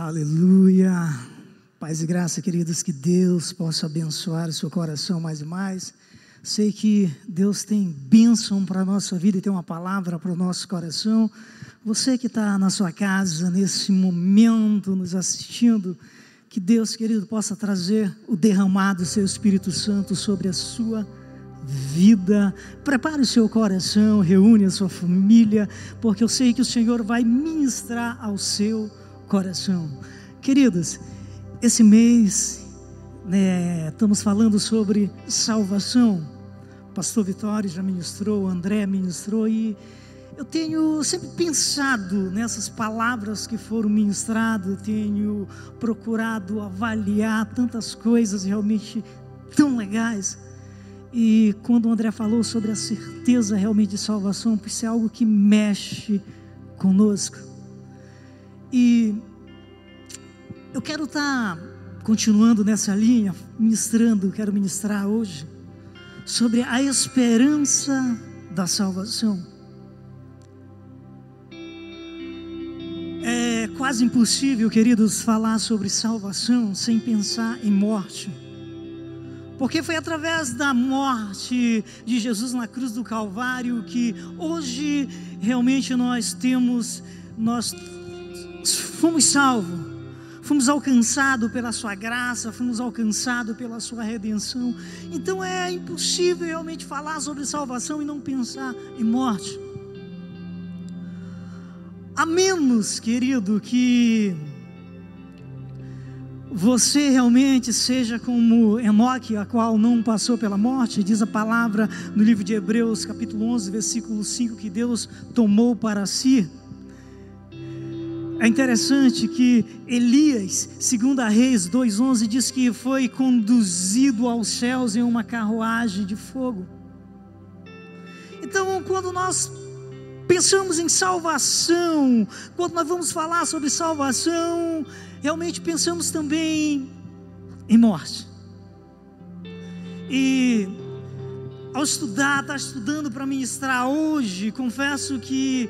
Aleluia. Paz e graça, queridos, que Deus possa abençoar o seu coração mais e mais. Sei que Deus tem bênção para a nossa vida e tem uma palavra para o nosso coração. Você que está na sua casa, nesse momento, nos assistindo, que Deus, querido, possa trazer o derramado do seu Espírito Santo sobre a sua vida. Prepare o seu coração, reúne a sua família, porque eu sei que o Senhor vai ministrar ao seu coração coração. Queridos, esse mês né, estamos falando sobre salvação. O pastor Vitório já ministrou, o André ministrou e eu tenho sempre pensado nessas palavras que foram ministradas, tenho procurado avaliar tantas coisas realmente tão legais. E quando o André falou sobre a certeza realmente de salvação, isso é algo que mexe conosco. E eu quero estar tá continuando nessa linha, ministrando, quero ministrar hoje sobre a esperança da salvação. É quase impossível, queridos, falar sobre salvação sem pensar em morte. Porque foi através da morte de Jesus na cruz do Calvário que hoje realmente nós temos, nós fomos salvos, fomos alcançados pela Sua graça, fomos alcançados pela Sua redenção. Então é impossível realmente falar sobre salvação e não pensar em morte. A menos, querido, que você realmente seja como Enoque, a qual não passou pela morte, diz a palavra no livro de Hebreus, capítulo 11, versículo 5, que Deus tomou para si. É interessante que Elias, segundo a Reis 2:11 diz que foi conduzido aos céus em uma carruagem de fogo. Então, quando nós pensamos em salvação, quando nós vamos falar sobre salvação, realmente pensamos também em morte. E ao estudar, estar tá estudando para ministrar hoje, confesso que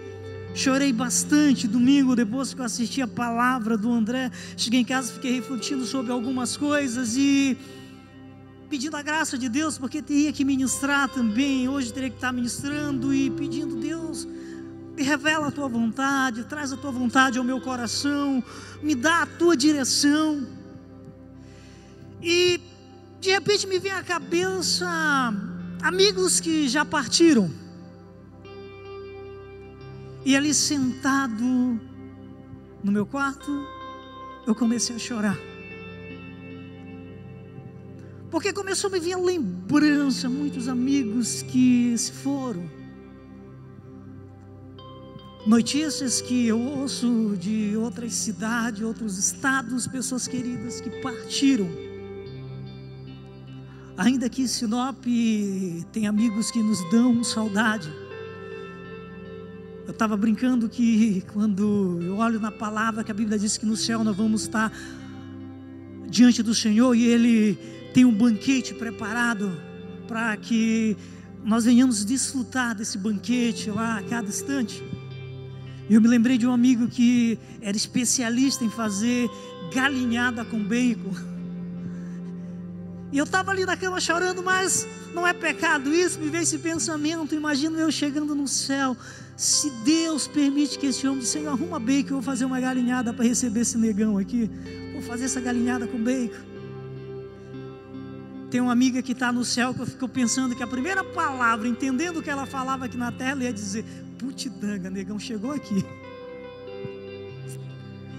Chorei bastante domingo depois que eu assisti a palavra do André. Cheguei em casa, fiquei refletindo sobre algumas coisas e pedindo a graça de Deus, porque teria que ministrar também. Hoje teria que estar ministrando e pedindo, Deus, me revela a tua vontade, traz a tua vontade ao meu coração, me dá a tua direção. E de repente me vem à cabeça amigos que já partiram e ali sentado no meu quarto, eu comecei a chorar. Porque começou a me vir a lembrança, muitos amigos que se foram. Notícias que eu ouço de outras cidades, outros estados, pessoas queridas que partiram. Ainda que Sinop tem amigos que nos dão saudade eu estava brincando que quando eu olho na palavra que a Bíblia diz que no céu nós vamos estar diante do Senhor e Ele tem um banquete preparado para que nós venhamos desfrutar desse banquete lá a cada instante. Eu me lembrei de um amigo que era especialista em fazer galinhada com bacon. E eu estava ali na cama chorando, mas não é pecado isso, me veio esse pensamento. Imagino eu chegando no céu, se Deus permite que esse homem, Senhor, arruma bacon, eu vou fazer uma galinhada para receber esse negão aqui. Vou fazer essa galinhada com bacon. Tem uma amiga que está no céu que eu fico pensando que a primeira palavra, entendendo o que ela falava aqui na terra, ia dizer: Putidanga, negão chegou aqui.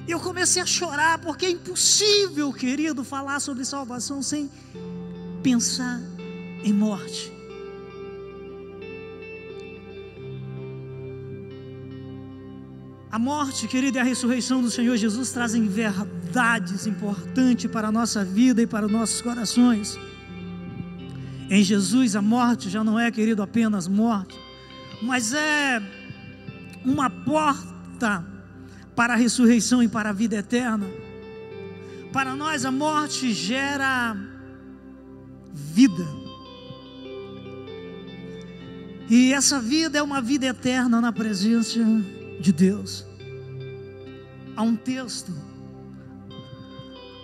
Eu comecei a chorar, porque é impossível, querido, falar sobre salvação sem pensar em morte. A morte, querida, e a ressurreição do Senhor Jesus trazem verdades importantes para a nossa vida e para os nossos corações. Em Jesus, a morte já não é, querido, apenas morte, mas é uma porta para a ressurreição e para a vida eterna. Para nós, a morte gera vida. E essa vida é uma vida eterna na presença de Deus. Há um texto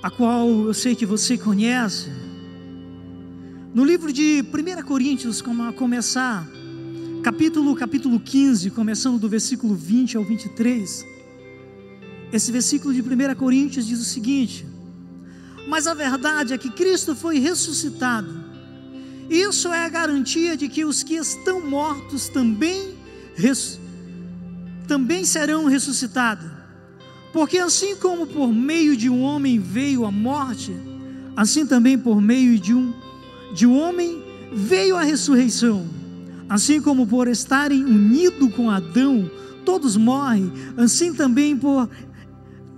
a qual eu sei que você conhece. No livro de 1 Coríntios, como a começar, capítulo, capítulo 15, começando do versículo 20 ao 23. Esse versículo de 1 Coríntios diz o seguinte: Mas a verdade é que Cristo foi ressuscitado. Isso é a garantia de que os que estão mortos também, também serão ressuscitados. Porque assim como por meio de um homem veio a morte, assim também por meio de um, de um homem veio a ressurreição. Assim como por estarem unidos com Adão, todos morrem, assim também por,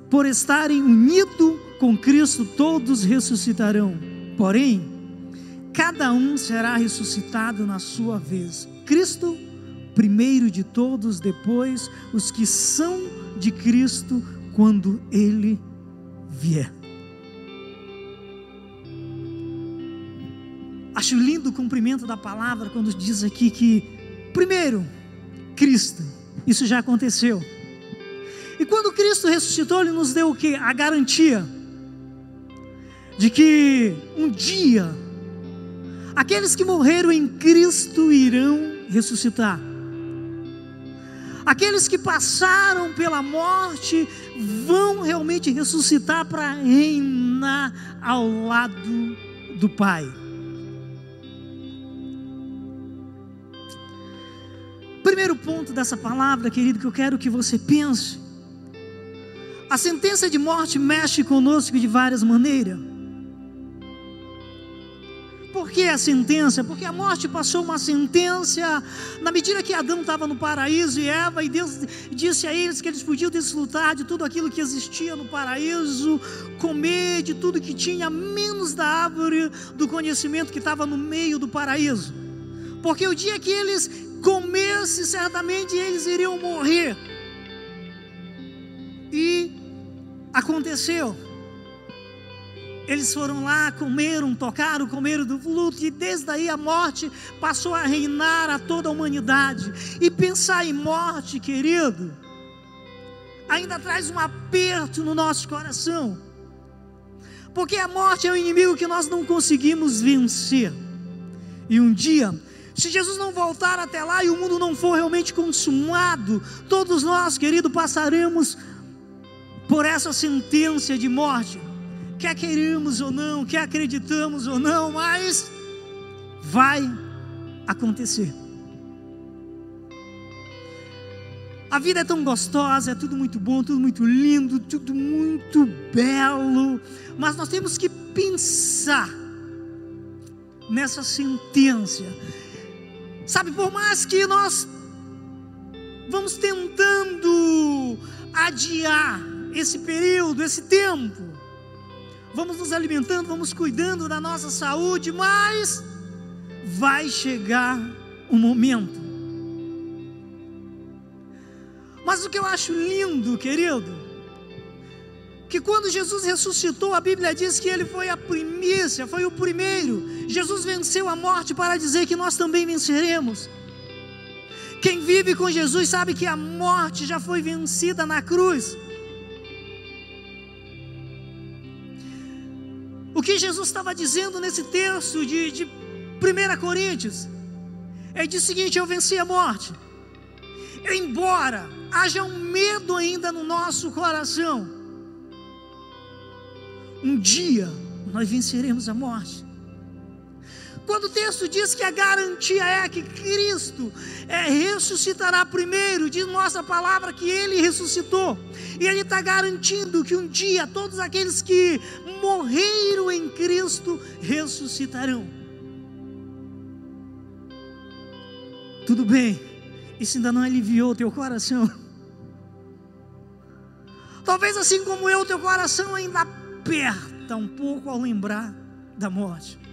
por estarem unidos com Cristo, todos ressuscitarão. Porém, cada um será ressuscitado na sua vez. Cristo, primeiro de todos, depois os que são de Cristo quando Ele vier. Acho lindo o cumprimento da palavra quando diz aqui que, primeiro, Cristo, isso já aconteceu. E quando Cristo ressuscitou, Ele nos deu o que? A garantia de que um dia aqueles que morreram em Cristo irão ressuscitar. Aqueles que passaram pela morte vão realmente ressuscitar para reinar ao lado do Pai. Primeiro ponto dessa palavra, querido, que eu quero que você pense. A sentença de morte mexe conosco de várias maneiras. Por que a sentença? Porque a morte passou uma sentença na medida que Adão estava no paraíso e Eva, e Deus disse a eles que eles podiam desfrutar de tudo aquilo que existia no paraíso, comer de tudo que tinha, menos da árvore do conhecimento que estava no meio do paraíso. Porque o dia que eles comessem, certamente eles iriam morrer. E aconteceu. Eles foram lá, comeram, tocaram, comeram do luto, e desde aí a morte passou a reinar a toda a humanidade. E pensar em morte, querido, ainda traz um aperto no nosso coração, porque a morte é um inimigo que nós não conseguimos vencer. E um dia, se Jesus não voltar até lá e o mundo não for realmente consumado, todos nós, querido, passaremos por essa sentença de morte quer queremos ou não, quer acreditamos ou não, mas vai acontecer. A vida é tão gostosa, é tudo muito bom, tudo muito lindo, tudo muito belo, mas nós temos que pensar nessa sentença. Sabe, por mais que nós vamos tentando adiar esse período, esse tempo, vamos nos alimentando, vamos cuidando da nossa saúde, mas vai chegar um momento. Mas o que eu acho lindo, querido, que quando Jesus ressuscitou, a Bíblia diz que ele foi a primícia, foi o primeiro. Jesus venceu a morte para dizer que nós também venceremos. Quem vive com Jesus sabe que a morte já foi vencida na cruz. Que Jesus estava dizendo nesse texto de, de 1 Coríntios? Diz o seguinte: Eu venci a morte. Embora haja um medo ainda no nosso coração, um dia nós venceremos a morte. Quando o texto diz que a garantia é que Cristo é, ressuscitará primeiro, diz nossa palavra que Ele ressuscitou, e Ele está garantindo que um dia todos aqueles que morreram em Cristo ressuscitarão. Tudo bem, isso ainda não aliviou o teu coração. Talvez assim como eu, teu coração ainda aperta um pouco ao lembrar da morte.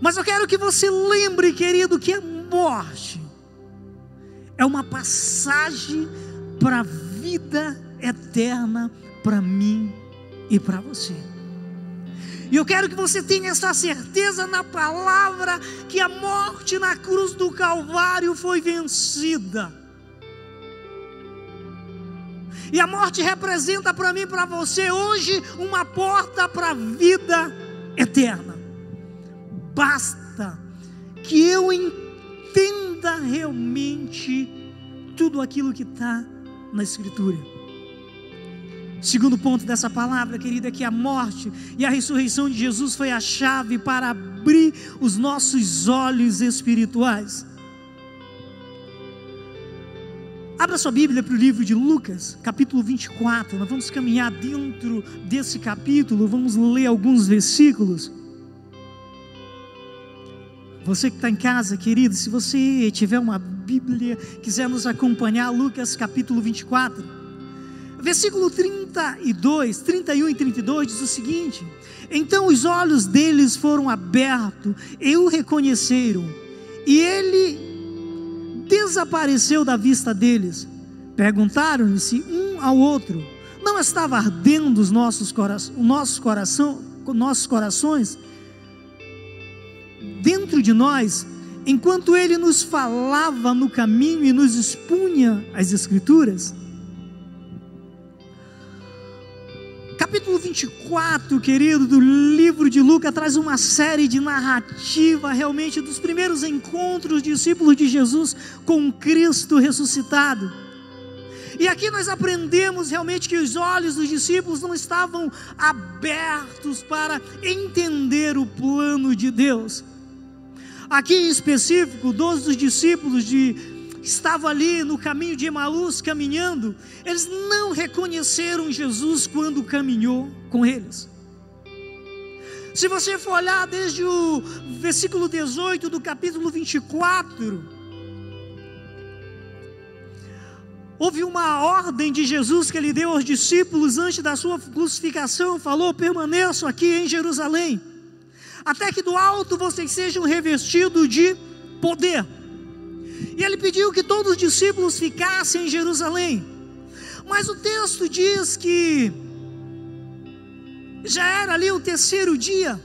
Mas eu quero que você lembre, querido, que a morte é uma passagem para a vida eterna para mim e para você. E eu quero que você tenha essa certeza na palavra que a morte na cruz do Calvário foi vencida. E a morte representa para mim e para você hoje uma porta para a vida eterna. Basta que eu entenda realmente tudo aquilo que está na Escritura. Segundo ponto dessa palavra, querida, é que a morte e a ressurreição de Jesus foi a chave para abrir os nossos olhos espirituais. Abra sua Bíblia para o livro de Lucas, capítulo 24. Nós vamos caminhar dentro desse capítulo, vamos ler alguns versículos. Você que está em casa, querido, se você tiver uma Bíblia, quiser nos acompanhar, Lucas capítulo 24, versículo 32, 31 e 32 diz o seguinte: Então os olhos deles foram abertos e o reconheceram, e ele desapareceu da vista deles. Perguntaram-se um ao outro: Não estava ardendo os nossos, cora nossos, coração, nossos corações dentro de nós, enquanto ele nos falava no caminho e nos expunha as Escrituras? capítulo 24, querido, do livro de Lucas, traz uma série de narrativa realmente dos primeiros encontros dos discípulos de Jesus com Cristo ressuscitado. E aqui nós aprendemos realmente que os olhos dos discípulos não estavam abertos para entender o plano de Deus. Aqui em específico, dois dos discípulos de estavam ali no caminho de Emaús caminhando, eles não reconheceram Jesus quando caminhou com eles. Se você for olhar desde o versículo 18 do capítulo 24, houve uma ordem de Jesus que ele deu aos discípulos antes da sua crucificação, falou: permaneçam aqui em Jerusalém, até que do alto vocês sejam revestidos de poder. E ele pediu que todos os discípulos ficassem em Jerusalém. Mas o texto diz que já era ali o terceiro dia.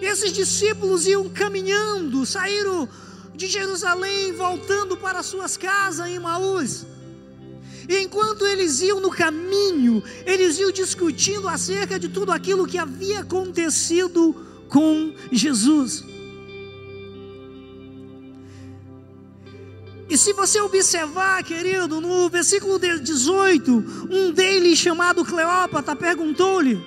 Esses discípulos iam caminhando, saíram de Jerusalém, voltando para suas casas em Maús. E enquanto eles iam no caminho, eles iam discutindo acerca de tudo aquilo que havia acontecido com Jesus. E se você observar, querido, no versículo 18, um deles chamado Cleópatra perguntou-lhe: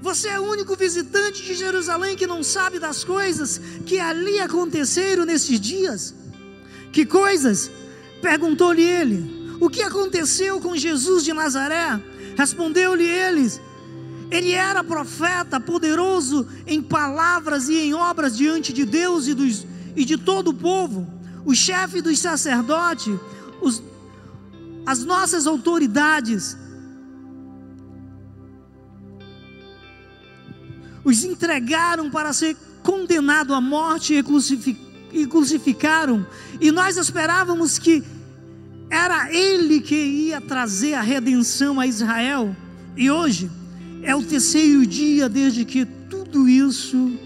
Você é o único visitante de Jerusalém que não sabe das coisas que ali aconteceram nesses dias? Que coisas? Perguntou-lhe ele. O que aconteceu com Jesus de Nazaré? Respondeu-lhe eles: ele era profeta, poderoso em palavras e em obras diante de Deus e dos e de todo o povo, o chefe dos sacerdotes, os, as nossas autoridades, os entregaram para ser condenado à morte e crucificaram, e nós esperávamos que era ele que ia trazer a redenção a Israel, e hoje é o terceiro dia desde que tudo isso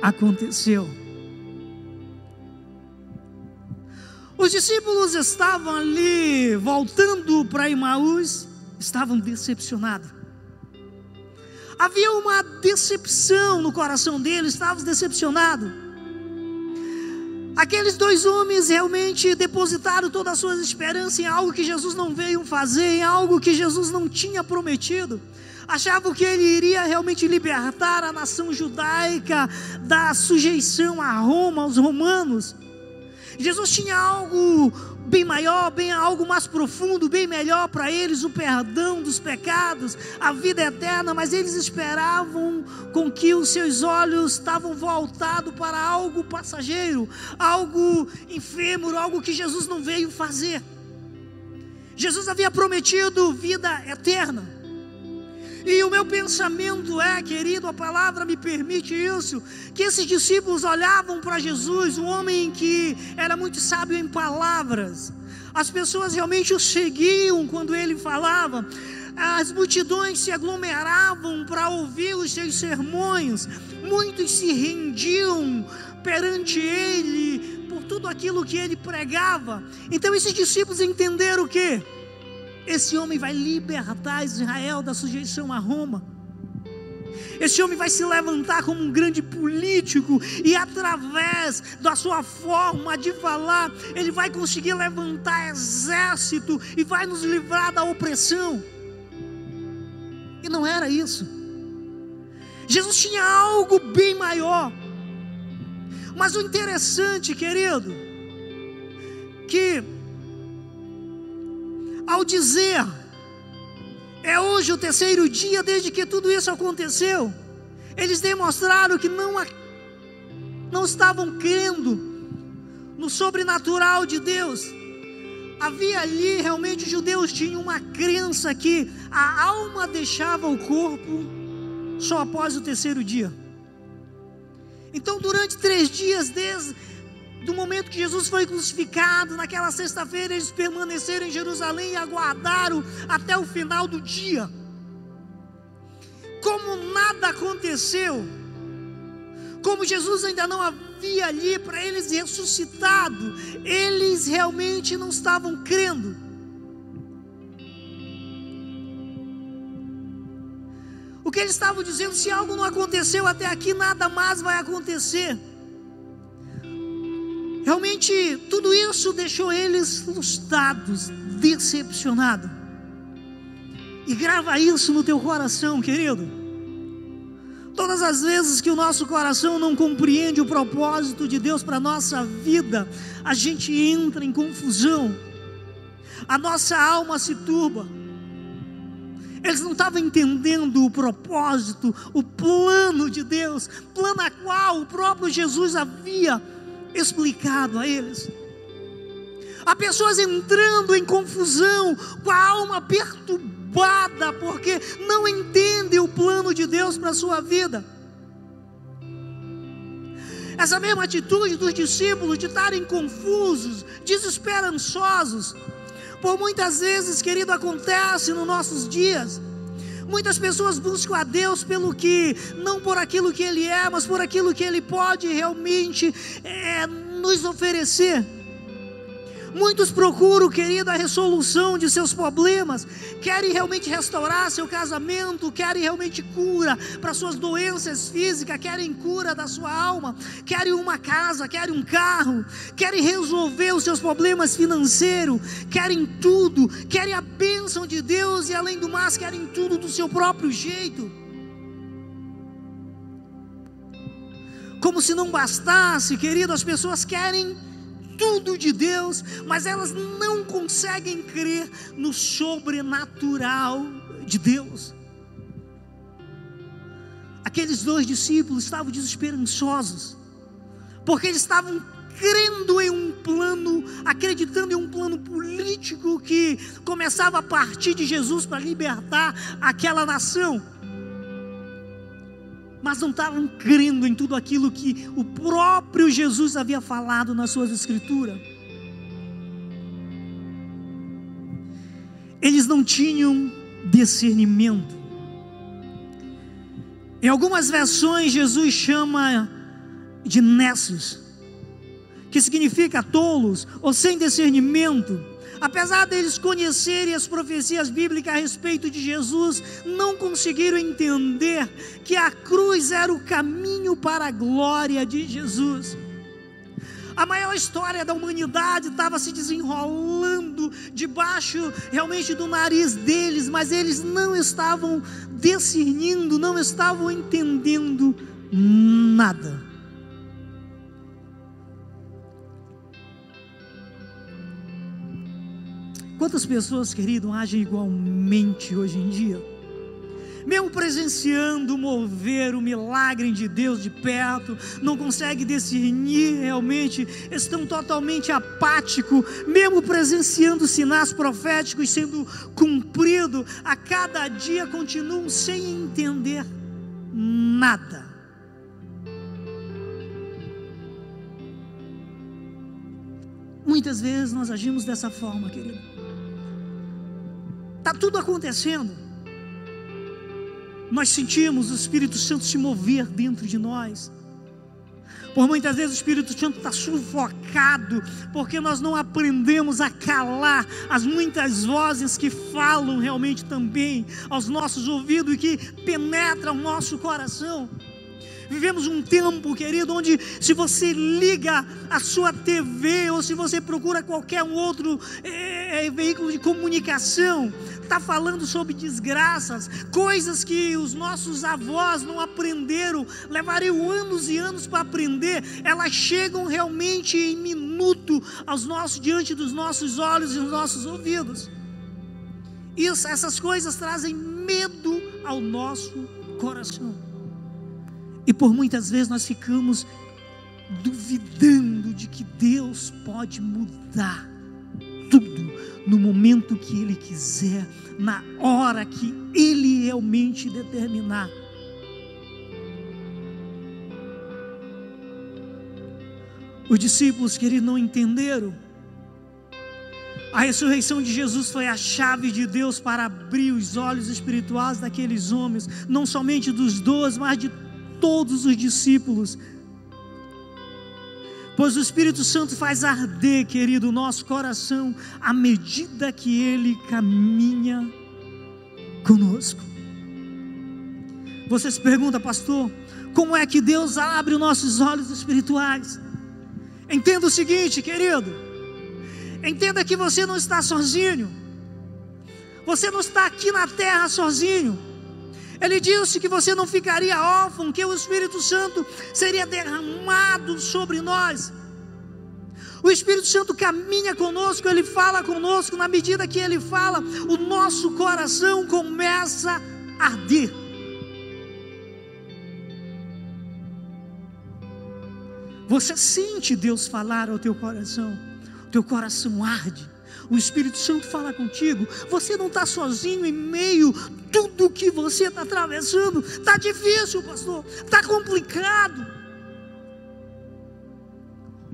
aconteceu. Os discípulos estavam ali voltando para Imaús, estavam decepcionados. Havia uma decepção no coração deles, estavam decepcionados. Aqueles dois homens realmente depositaram todas as suas esperanças em algo que Jesus não veio fazer, em algo que Jesus não tinha prometido. Achavam que ele iria realmente libertar a nação judaica da sujeição a Roma, aos romanos. Jesus tinha algo bem maior, bem algo mais profundo, bem melhor para eles, o perdão dos pecados, a vida eterna, mas eles esperavam com que os seus olhos estavam voltados para algo passageiro, algo efêmero, algo que Jesus não veio fazer. Jesus havia prometido vida eterna. E o meu pensamento é, querido, a palavra me permite isso, que esses discípulos olhavam para Jesus, um homem que era muito sábio em palavras. As pessoas realmente o seguiam quando ele falava. As multidões se aglomeravam para ouvir os seus sermões. Muitos se rendiam perante ele tudo aquilo que ele pregava. Então esses discípulos entenderam o que? Esse homem vai libertar Israel da sujeição a Roma. Esse homem vai se levantar como um grande político e através da sua forma de falar, ele vai conseguir levantar exército e vai nos livrar da opressão. E não era isso. Jesus tinha algo bem maior. Mas o interessante, querido, que ao dizer é hoje o terceiro dia desde que tudo isso aconteceu. Eles demonstraram que não, não estavam crendo no sobrenatural de Deus. Havia ali, realmente, os judeus tinham uma crença que a alma deixava o corpo só após o terceiro dia. Então, durante três dias, desde do momento que Jesus foi crucificado, naquela sexta-feira, eles permaneceram em Jerusalém e aguardaram até o final do dia. Como nada aconteceu, como Jesus ainda não havia ali para eles ressuscitado, eles realmente não estavam crendo. O que eles estavam dizendo, se algo não aconteceu até aqui, nada mais vai acontecer. Realmente, tudo isso deixou eles frustrados, decepcionados. E grava isso no teu coração, querido. Todas as vezes que o nosso coração não compreende o propósito de Deus para a nossa vida, a gente entra em confusão, a nossa alma se turba. Eles não estavam entendendo o propósito, o plano de Deus, plano a qual o próprio Jesus havia explicado a eles. Há pessoas entrando em confusão, com a alma perturbada, porque não entendem o plano de Deus para a sua vida. Essa mesma atitude dos discípulos de estarem confusos, desesperançosos, por muitas vezes, querido, acontece nos nossos dias. Muitas pessoas buscam a Deus pelo que, não por aquilo que Ele é, mas por aquilo que Ele pode realmente é, nos oferecer. Muitos procuram, querido, a resolução de seus problemas, querem realmente restaurar seu casamento, querem realmente cura para suas doenças físicas, querem cura da sua alma, querem uma casa, querem um carro, querem resolver os seus problemas financeiros, querem tudo, querem a bênção de Deus e além do mais, querem tudo do seu próprio jeito. Como se não bastasse, querido, as pessoas querem tudo de Deus, mas elas não conseguem crer no sobrenatural de Deus. Aqueles dois discípulos estavam desesperançosos, porque eles estavam crendo em um plano, acreditando em um plano político que começava a partir de Jesus para libertar aquela nação mas não estavam crendo em tudo aquilo que o próprio Jesus havia falado nas suas escrituras. Eles não tinham discernimento. Em algumas versões, Jesus chama de nessos, que significa tolos ou sem discernimento apesar deles conhecerem as profecias bíblicas a respeito de Jesus, não conseguiram entender que a cruz era o caminho para a glória de Jesus. A maior história da humanidade estava se desenrolando debaixo realmente do nariz deles, mas eles não estavam discernindo, não estavam entendendo nada. Quantas pessoas, querido, agem igualmente hoje em dia? Mesmo presenciando mover o milagre de Deus de perto, não consegue discernir realmente, estão totalmente apáticos, mesmo presenciando sinais proféticos sendo cumpridos, a cada dia continuam sem entender nada. Muitas vezes nós agimos dessa forma, querido. Está tudo acontecendo. Nós sentimos o Espírito Santo se mover dentro de nós. Por muitas vezes o Espírito Santo está sufocado, porque nós não aprendemos a calar as muitas vozes que falam realmente também aos nossos ouvidos e que penetram o nosso coração. Vivemos um tempo, querido, onde se você liga a sua TV ou se você procura qualquer outro é, é, veículo de comunicação, está falando sobre desgraças, coisas que os nossos avós não aprenderam, levariam anos e anos para aprender, elas chegam realmente em minuto aos nossos, diante dos nossos olhos e dos nossos ouvidos. Isso, essas coisas trazem medo ao nosso coração. E por muitas vezes nós ficamos duvidando de que Deus pode mudar tudo no momento que Ele quiser, na hora que Ele realmente determinar. Os discípulos, queridos, não entenderam. A ressurreição de Jesus foi a chave de Deus para abrir os olhos espirituais daqueles homens, não somente dos doze, mas de todos os discípulos. Pois o Espírito Santo faz arder, querido, o nosso coração à medida que ele caminha conosco. Você se pergunta, pastor, como é que Deus abre os nossos olhos espirituais? Entenda o seguinte, querido. Entenda que você não está sozinho. Você não está aqui na terra sozinho. Ele disse que você não ficaria órfão, que o Espírito Santo seria derramado sobre nós. O Espírito Santo caminha conosco, ele fala conosco, na medida que ele fala, o nosso coração começa a arder. Você sente Deus falar ao teu coração, o teu coração arde o Espírito Santo fala contigo, você não está sozinho em meio tudo que você está atravessando. Está difícil, pastor, está complicado.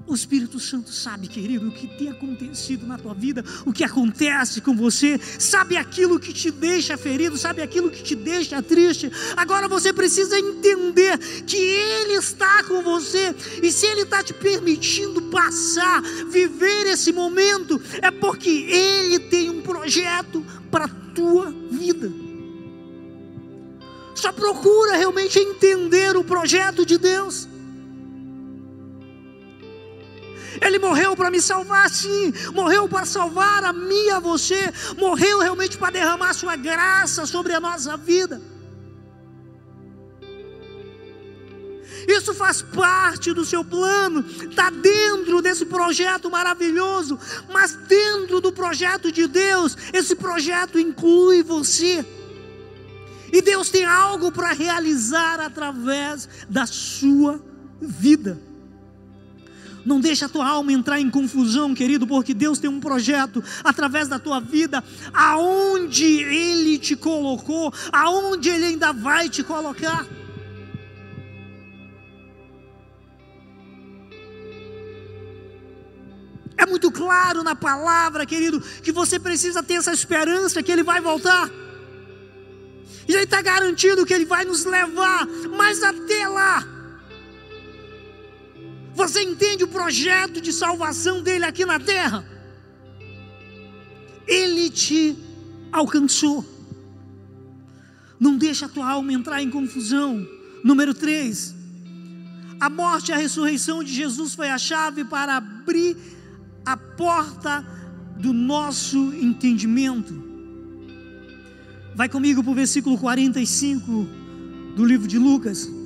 O Espírito Santo sabe, querido, o que tem acontecido na tua vida, o que acontece com você, sabe aquilo que te deixa ferido, sabe aquilo que te deixa triste. Agora você precisa entender que Ele está com você, e se Ele está te permitindo passar, viver esse momento, é porque Ele tem um projeto para a tua vida. Só procura realmente entender o projeto de Deus. Ele morreu para me salvar, sim. Morreu para salvar a mim e a você. Morreu realmente para derramar Sua graça sobre a nossa vida. Isso faz parte do seu plano, está dentro desse projeto maravilhoso, mas dentro do projeto de Deus, esse projeto inclui você. E Deus tem algo para realizar através da sua vida. Não deixa a tua alma entrar em confusão, querido, porque Deus tem um projeto através da tua vida, aonde Ele te colocou, aonde Ele ainda vai te colocar. É muito claro na palavra, querido, que você precisa ter essa esperança que Ele vai voltar. E Ele está garantido que Ele vai nos levar, mas até lá você entende o projeto de salvação dele aqui na terra? Ele te alcançou. Não deixa a tua alma entrar em confusão. Número 3. A morte e a ressurreição de Jesus foi a chave para abrir a porta do nosso entendimento. Vai comigo para o versículo 45 do livro de Lucas.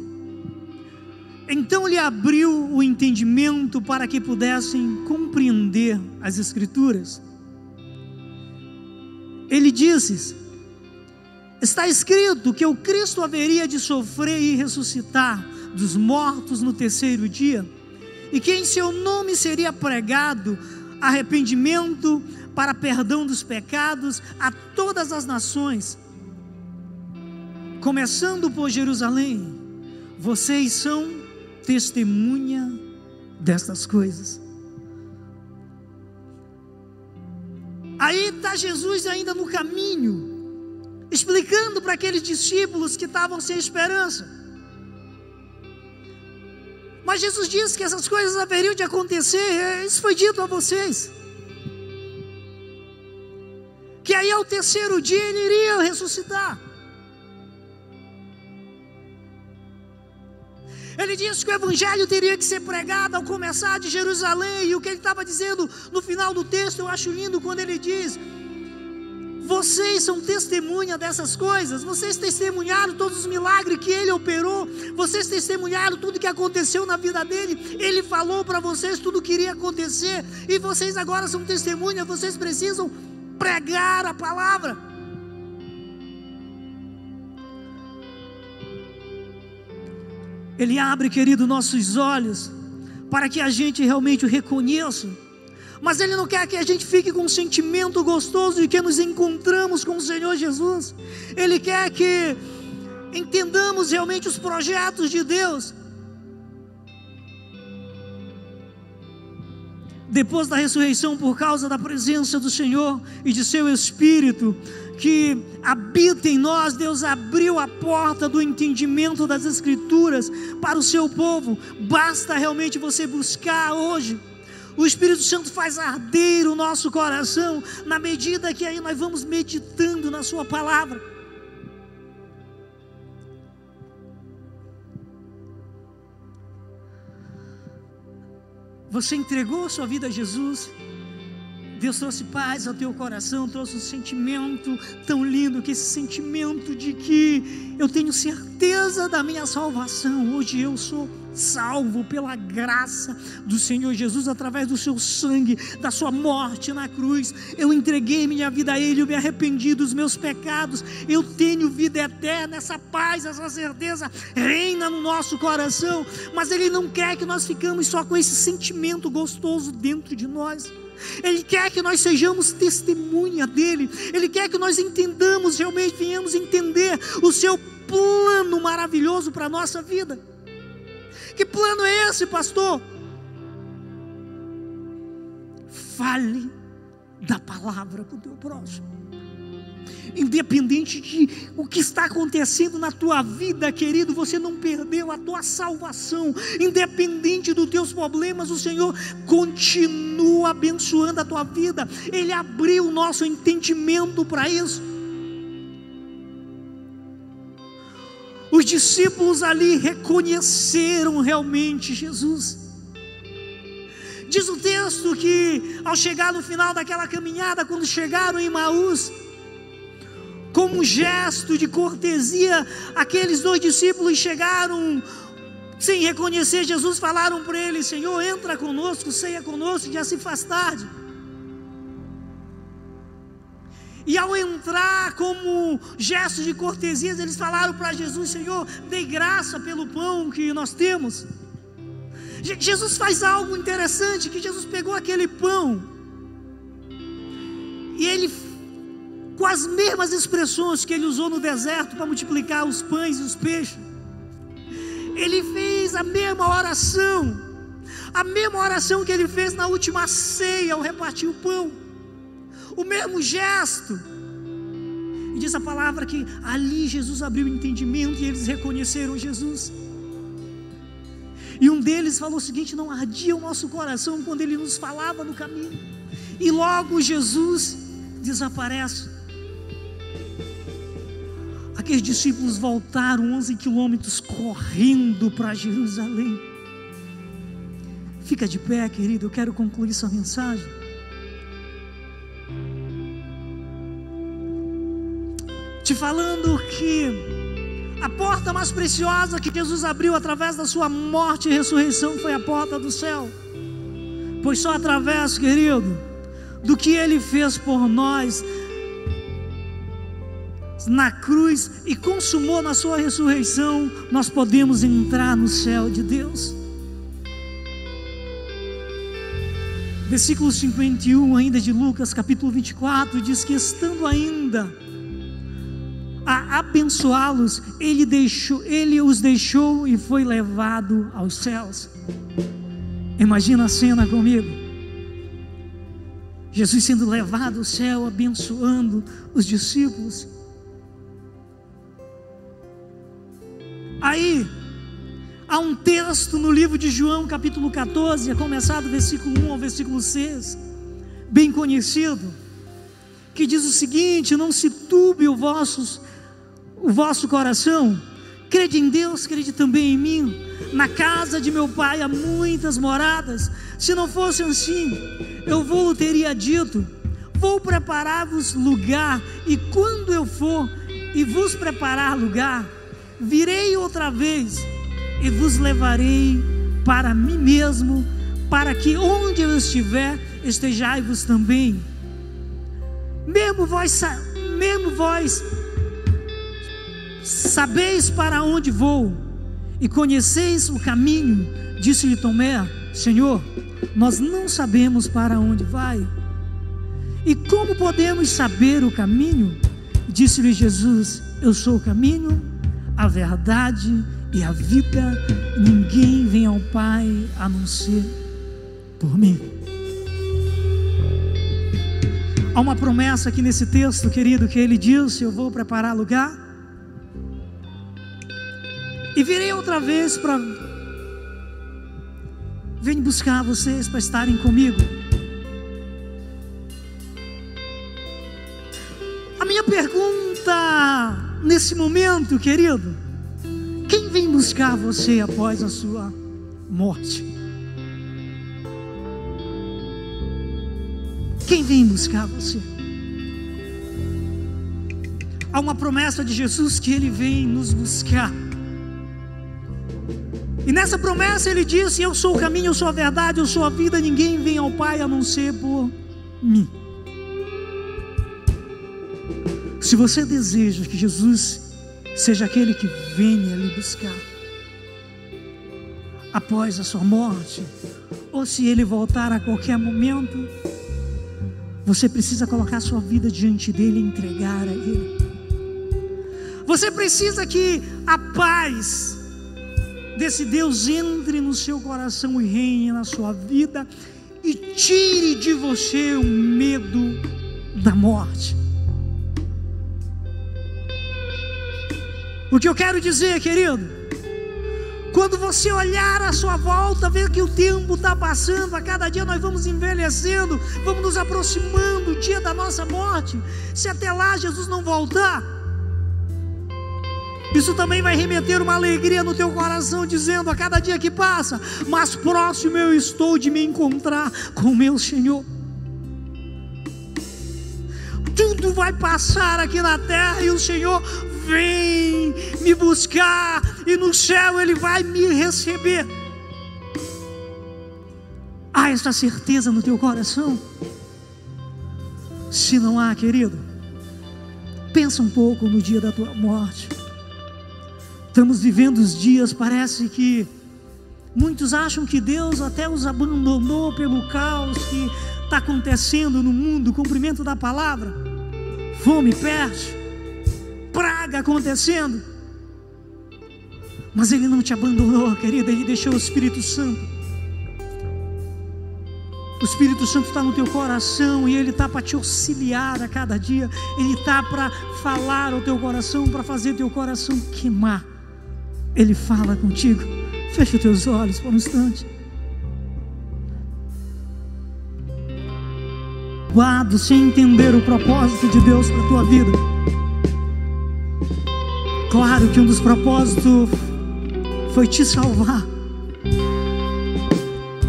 Então lhe abriu o entendimento para que pudessem compreender as Escrituras. Ele disse: Está escrito que o Cristo haveria de sofrer e ressuscitar dos mortos no terceiro dia, e que em seu nome seria pregado arrependimento para perdão dos pecados a todas as nações, começando por Jerusalém. Vocês são testemunha destas coisas. Aí está Jesus ainda no caminho, explicando para aqueles discípulos que estavam sem esperança. Mas Jesus disse que essas coisas haveriam de acontecer, isso foi dito a vocês. Que aí ao terceiro dia ele iria ressuscitar. Ele disse que o evangelho teria que ser pregado ao começar de Jerusalém, e o que ele estava dizendo no final do texto, eu acho lindo quando ele diz: vocês são testemunha dessas coisas, vocês testemunharam todos os milagres que ele operou, vocês testemunharam tudo que aconteceu na vida dele, ele falou para vocês tudo que iria acontecer, e vocês agora são testemunha, vocês precisam pregar a palavra. Ele abre, querido, nossos olhos para que a gente realmente o reconheça mas Ele não quer que a gente fique com um sentimento gostoso de que nos encontramos com o Senhor Jesus. Ele quer que entendamos realmente os projetos de Deus. Depois da ressurreição, por causa da presença do Senhor e de seu Espírito que habita em nós, Deus abriu a porta do entendimento das Escrituras para o seu povo. Basta realmente você buscar hoje o Espírito Santo faz arder o nosso coração na medida que aí nós vamos meditando na Sua palavra. Você entregou sua vida a Jesus? Deus trouxe paz ao teu coração, trouxe um sentimento tão lindo, que esse sentimento de que eu tenho certeza da minha salvação. Hoje eu sou salvo pela graça do Senhor Jesus através do seu sangue, da sua morte na cruz. Eu entreguei minha vida a Ele, eu me arrependi dos meus pecados. Eu tenho vida eterna, essa paz, essa certeza reina no nosso coração. Mas Ele não quer que nós ficamos só com esse sentimento gostoso dentro de nós. Ele quer que nós sejamos testemunha dele, Ele quer que nós entendamos, realmente venhamos entender o seu plano maravilhoso para a nossa vida. Que plano é esse, pastor? Fale da palavra para o teu próximo independente de o que está acontecendo na tua vida, querido, você não perdeu a tua salvação, independente dos teus problemas, o Senhor continua abençoando a tua vida, Ele abriu o nosso entendimento para isso. Os discípulos ali reconheceram realmente Jesus. Diz o texto que ao chegar no final daquela caminhada, quando chegaram em Maús, como um gesto de cortesia, aqueles dois discípulos chegaram sem reconhecer Jesus, falaram para ele: Senhor, entra conosco, ceia conosco, já se faz tarde. E ao entrar como gesto de cortesia, eles falaram para Jesus: Senhor, dê graça pelo pão que nós temos. Jesus faz algo interessante: que Jesus pegou aquele pão e ele com as mesmas expressões que ele usou no deserto para multiplicar os pães e os peixes. Ele fez a mesma oração, a mesma oração que ele fez na última ceia ao repartir o pão, o mesmo gesto. E diz a palavra que ali Jesus abriu o entendimento e eles reconheceram Jesus. E um deles falou o seguinte: não ardia o nosso coração quando ele nos falava no caminho. E logo Jesus desaparece. Aqueles discípulos voltaram 11 quilômetros correndo para Jerusalém. Fica de pé, querido, eu quero concluir sua mensagem. Te falando que a porta mais preciosa que Jesus abriu através da sua morte e ressurreição foi a porta do céu. Pois só através, querido, do que ele fez por nós, na cruz e consumou na sua ressurreição, nós podemos entrar no céu de Deus. Versículo 51 ainda de Lucas, capítulo 24, diz que estando ainda a abençoá-los, ele deixou, ele os deixou e foi levado aos céus. Imagina a cena comigo. Jesus sendo levado ao céu, abençoando os discípulos. Aí, há um texto no livro de João, capítulo 14, a começar do versículo 1 ao versículo 6, bem conhecido, que diz o seguinte: Não se turbe o vosso, o vosso coração, crede em Deus, crede também em mim. Na casa de meu pai há muitas moradas, se não fosse assim, eu vou teria dito: Vou preparar-vos lugar, e quando eu for e vos preparar lugar, virei outra vez e vos levarei para mim mesmo, para que onde eu estiver, estejai-vos também. Mesmo vós, mesmo vós sabeis para onde vou e conheceis o caminho, disse-lhe Tomé: Senhor, nós não sabemos para onde vai. E como podemos saber o caminho? Disse-lhe Jesus: Eu sou o caminho, a verdade e a vida, ninguém vem ao Pai a não ser por mim. Há uma promessa aqui nesse texto, querido, que ele disse: Eu vou preparar lugar e virei outra vez para vir buscar vocês para estarem comigo. A minha pergunta nesse momento, querido, quem vem buscar você após a sua morte? Quem vem buscar você? Há uma promessa de Jesus que ele vem nos buscar. E nessa promessa ele disse: Eu sou o caminho, eu sou a verdade, eu sou a vida, ninguém vem ao Pai a não ser por mim. Se você deseja que Jesus seja aquele que venha lhe buscar após a sua morte, ou se ele voltar a qualquer momento, você precisa colocar sua vida diante dele e entregar a ele. Você precisa que a paz desse Deus entre no seu coração e reine na sua vida e tire de você o medo da morte. O que eu quero dizer, querido, quando você olhar à sua volta, ver que o tempo está passando, a cada dia nós vamos envelhecendo, vamos nos aproximando do dia da nossa morte. Se até lá Jesus não voltar, isso também vai remeter uma alegria no teu coração, dizendo a cada dia que passa, mais próximo eu estou de me encontrar com meu Senhor. Tudo vai passar aqui na terra e o Senhor vem me buscar e no céu Ele vai me receber. Há essa certeza no teu coração? Se não há, querido, pensa um pouco no dia da tua morte. Estamos vivendo os dias, parece que muitos acham que Deus até os abandonou pelo caos que está acontecendo no mundo, o cumprimento da palavra, fome, peste praga acontecendo. Mas Ele não te abandonou, querida, Ele deixou o Espírito Santo. O Espírito Santo está no teu coração e Ele está para te auxiliar a cada dia. Ele está para falar ao teu coração, para fazer teu coração queimar. Ele fala contigo. Fecha os teus olhos por um instante. Guardo sem entender o propósito de Deus para a tua vida. Claro que um dos propósitos foi te salvar.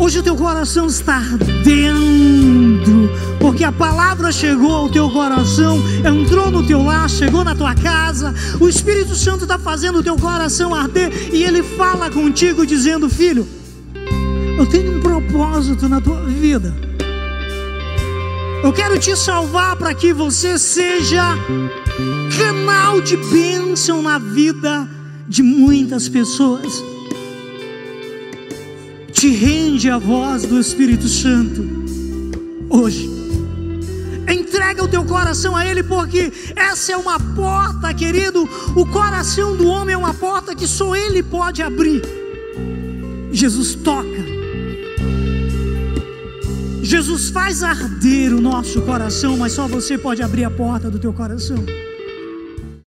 Hoje o teu coração está ardendo, porque a palavra chegou ao teu coração, entrou no teu lar, chegou na tua casa. O Espírito Santo está fazendo o teu coração arder e ele fala contigo, dizendo: Filho, eu tenho um propósito na tua vida. Eu quero te salvar para que você seja canal de bênção na vida de muitas pessoas. Te rende a voz do Espírito Santo hoje. Entrega o teu coração a Ele, porque essa é uma porta, querido. O coração do homem é uma porta que só Ele pode abrir. Jesus toca Jesus faz arder o nosso coração, mas só você pode abrir a porta do teu coração.